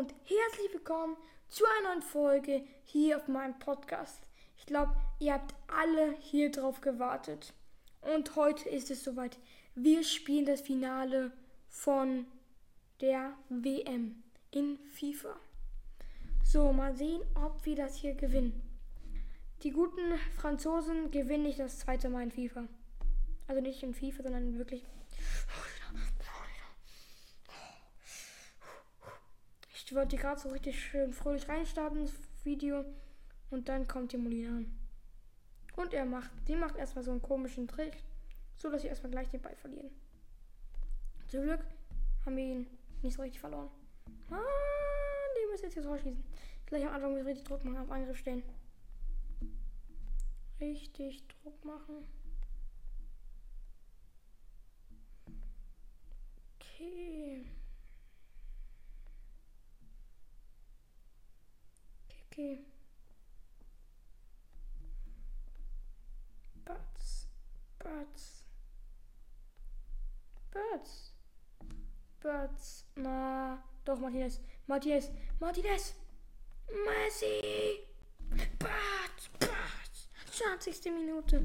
und herzlich willkommen zu einer neuen Folge hier auf meinem Podcast. Ich glaube, ihr habt alle hier drauf gewartet. Und heute ist es soweit. Wir spielen das Finale von der WM in FIFA. So, mal sehen, ob wir das hier gewinnen. Die guten Franzosen gewinnen nicht das zweite Mal in FIFA. Also nicht in FIFA, sondern wirklich. Ich wollte gerade so richtig schön fröhlich reinstarten ins Video und dann kommt die Molina an. Und er macht, die macht erstmal so einen komischen Trick, so dass sie erstmal gleich den Ball verlieren. Zum Glück haben wir ihn nicht so richtig verloren. Ah, die müssen jetzt hier rausschießen. Gleich am Anfang wir richtig Druck machen, auf Angriff stehen. Richtig Druck machen. Okay. Okay. Butts. Butts. Butts. Butts. Na, doch, Martinez. Martinez. Martinez. Messi. Butts. Butts. 20. Minute.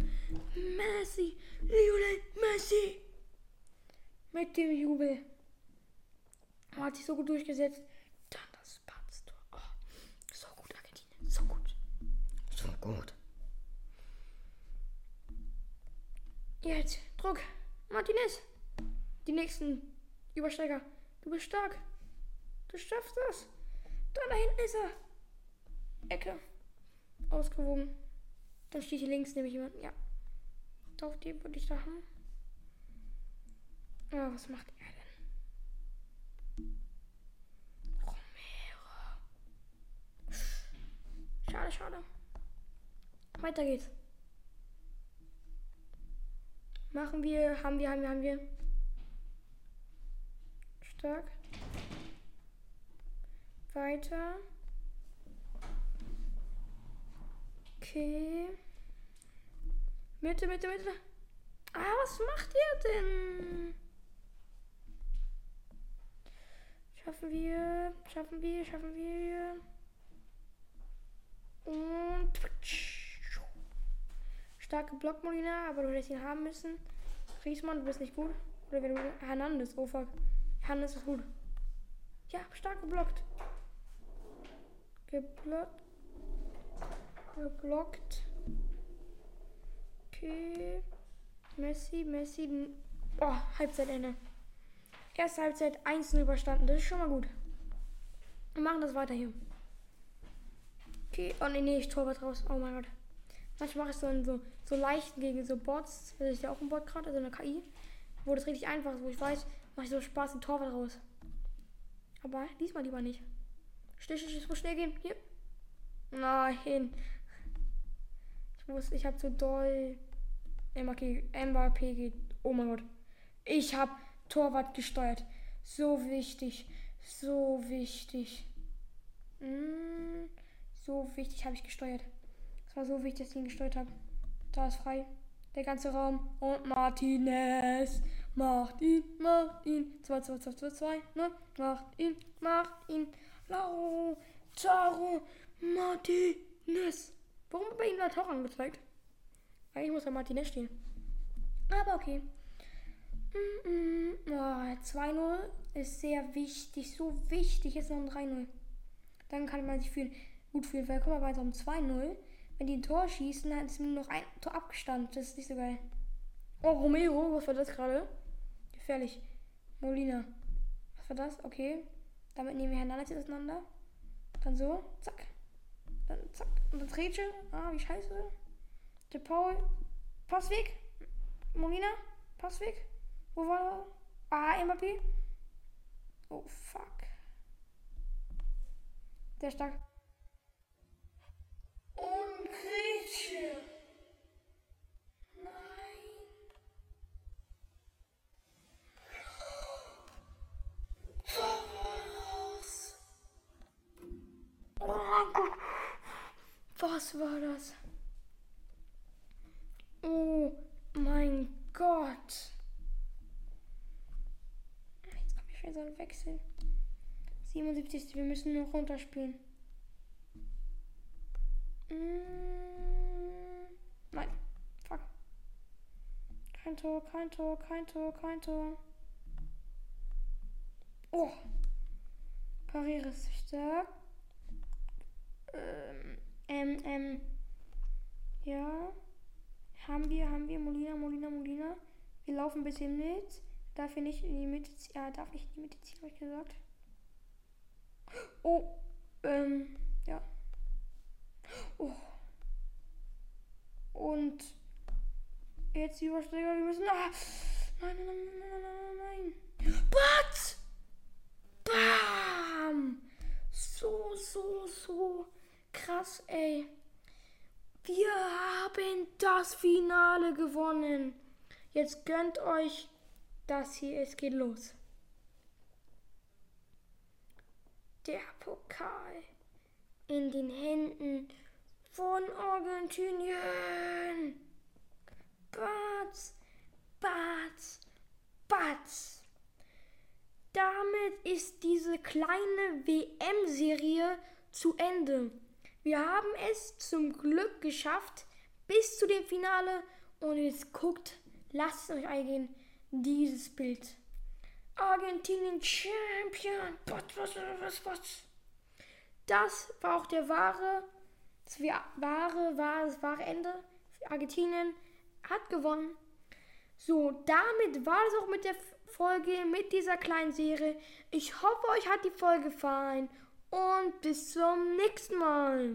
Messi. Lionel Messi. Mit dem Jubel. Hat sich so gut durchgesetzt. Dann das Patz-Tor. Oh, so gut, Argentinien. So gut. So gut. Jetzt. Druck. Martinez. Die nächsten Übersteiger. Du bist stark. Du schaffst das. Da, da hinten ist er. Ecke. Ausgewogen. Dann steht hier links nämlich jemand. Ja. Auf die würde ich da haben. Ja, was macht er denn? Romero. Schade, schade. Weiter geht's. Machen wir, haben wir, haben wir, haben wir. Stark. Weiter. Okay. Mitte, Mitte, Mitte. Ah, was macht ihr denn? Schaffen wir, schaffen wir, schaffen wir. Und. Starke Block, Molina, aber du hättest ihn haben müssen. Griesmann, du bist nicht gut. Oder wenn du. Hernandez, oh fuck. Hernandez ist gut. Ja, stark geblockt. Geblockt. Geblockt. Okay. Messi, Messi. Oh, Halbzeitende. Erste Halbzeit 1-0 überstanden. Das ist schon mal gut. Wir machen das weiter hier. Okay. Oh nee, nee, ich Torwart raus. Oh mein Gott. Manchmal mache ich so, so, so leicht gegen so Bots. Das ist ja auch ein Bot gerade, also eine KI. Wo das richtig einfach ist, wo ich weiß, mache ich so Spaß den Torwart raus. Aber diesmal lieber nicht. Schnell, schnell, es muss schnell gehen. Hier. Nein. Ich muss, ich habe zu doll. Mbappé geht. Oh mein Gott. Ich habe Torwart gesteuert. So wichtig. So wichtig. Mm, so wichtig habe ich gesteuert. War so dass ich ihn gesteuert habe. Da ist frei. Der ganze Raum. Und Martinez. Macht ihn, macht ihn. 2, 2, 2, 2, 2. Ne? Macht ihn, macht ihn. Lautaro Martinez. Warum bei ihm Lautaro angezeigt? Eigentlich muss da Martinez stehen. Aber okay. Mm -mm. Oh, 2-0 ist sehr wichtig. So wichtig. Jetzt noch ein 3-0. Dann kann man sich fühlen, gut fühlen. Weil, guck mal, weiter um 2-0. Wenn die ein Tor schießen, dann ist nur noch ein Tor abgestanden. Das ist nicht so geil. Oh, Romero, was war das gerade? Gefährlich. Molina. Was war das? Okay. Damit nehmen wir Hernandez auseinander. Dann so. Zack. Dann zack. Und dann Rätsche. Ah, wie scheiße. Der Paul. Passweg. Molina. Passweg. Wo war er? Ah, Mbappé. Oh, fuck. Der stark. War das? Oh mein Gott. Jetzt kommt hier schon so ein Wechsel. 77. Wir müssen nur runterspielen. Mm, nein. Fuck. Kein Tor, kein Tor, kein Tor, kein Tor. Oh. Pariere ist stark. Ähm, ähm, ähm. Ja. Haben wir, haben wir. Molina, Molina, Molina. Wir laufen ein bisschen mit. Darf ich nicht in die Mitte ziehen? Ja, darf ich in die Mitte ziehen, habe ich gesagt. Oh, ähm, ja. Oh. Und jetzt die Übersteiger, wir müssen. Ah, nein, nein, nein, nein, nein, nein, nein. But! Bam! So, so, so krass, ey. Wir haben das Finale gewonnen. Jetzt gönnt euch das hier. Es geht los. Der Pokal in den Händen von Argentinien. Batz, Batz, Batz. Damit ist diese kleine WM-Serie zu Ende. Wir haben es zum Glück geschafft bis zu dem Finale. Und jetzt guckt, lasst es euch eingehen, dieses Bild. Argentinien Champion. Was, was, was, was. Das war auch der wahre, das wahre, wahre, das wahre Ende. Argentinien hat gewonnen. So, damit war es auch mit der Folge, mit dieser kleinen Serie. Ich hoffe, euch hat die Folge gefallen und bis zum nächsten Mal.